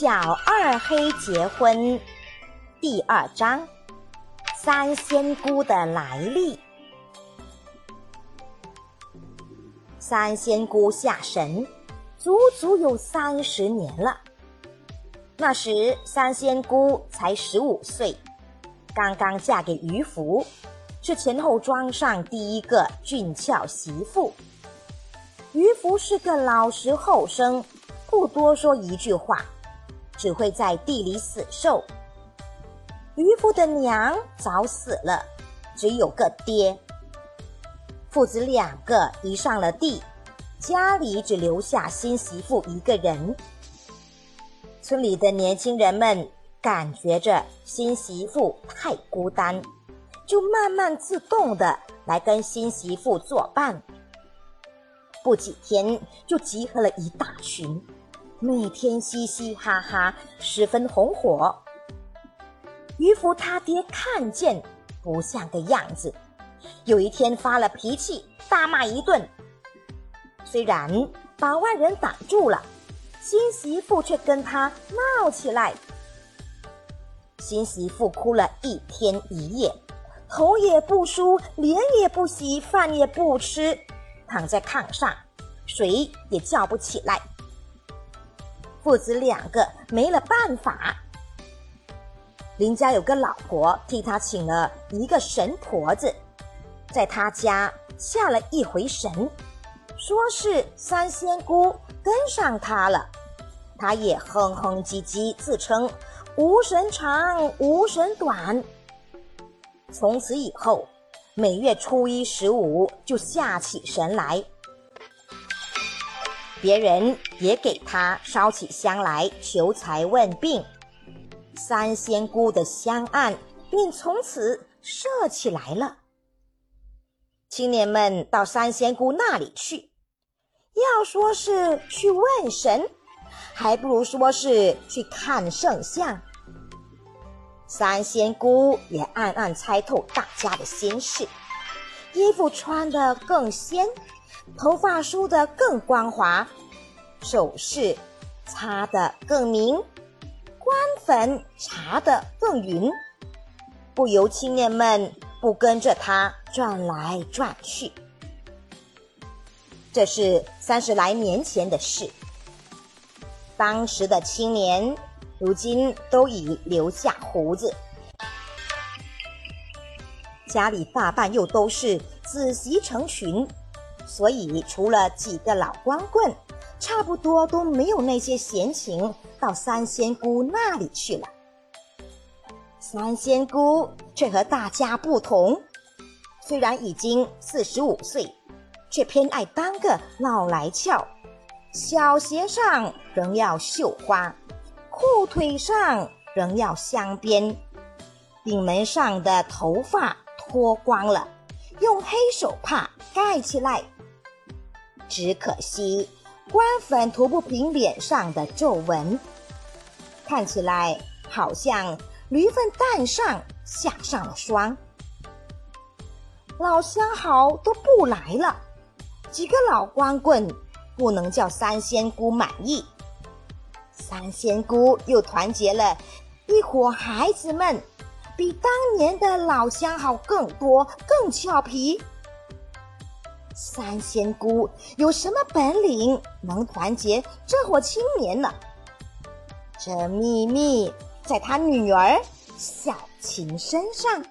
小二黑结婚第二章：三仙姑的来历。三仙姑下神，足足有三十年了。那时三仙姑才十五岁，刚刚嫁给渔夫，是前后庄上第一个俊俏媳妇。渔夫是个老实后生，不多说一句话。只会在地里死受。渔夫的娘早死了，只有个爹。父子两个移上了地，家里只留下新媳妇一个人。村里的年轻人们感觉着新媳妇太孤单，就慢慢自动的来跟新媳妇作伴。不几天，就集合了一大群。每天嘻嘻哈哈，十分红火。渔夫他爹看见不像个样子，有一天发了脾气，大骂一顿。虽然把外人挡住了，新媳妇却跟他闹起来。新媳妇哭了一天一夜，头也不梳，脸也不洗，饭也不吃，躺在炕上，谁也叫不起来。父子两个没了办法，林家有个老婆替他请了一个神婆子，在他家下了一回神，说是三仙姑跟上他了，他也哼哼唧唧自称无神长无神短。从此以后，每月初一十五就下起神来。别人也给他烧起香来求财问病，三仙姑的香案便从此设起来了。青年们到三仙姑那里去，要说是去问神，还不如说是去看圣像。三仙姑也暗暗猜透大家的心事，衣服穿得更仙。头发梳得更光滑，首饰擦得更明，官粉擦得更匀，不由青年们不跟着他转来转去。这是三十来年前的事，当时的青年如今都已留下胡子，家里大半又都是子媳成群。所以，除了几个老光棍，差不多都没有那些闲情到三仙姑那里去了。三仙姑却和大家不同，虽然已经四十五岁，却偏爱当个老来俏，小鞋上仍要绣花，裤腿上仍要镶边，顶门上的头发脱光了，用黑手帕盖起来。只可惜，官粉涂不平脸上的皱纹，看起来好像驴粪蛋上下上了霜。老相好都不来了，几个老光棍不能叫三仙姑满意。三仙姑又团结了一伙孩子们，比当年的老相好更多，更俏皮。三仙姑有什么本领能团结这伙青年呢？这秘密在她女儿小琴身上。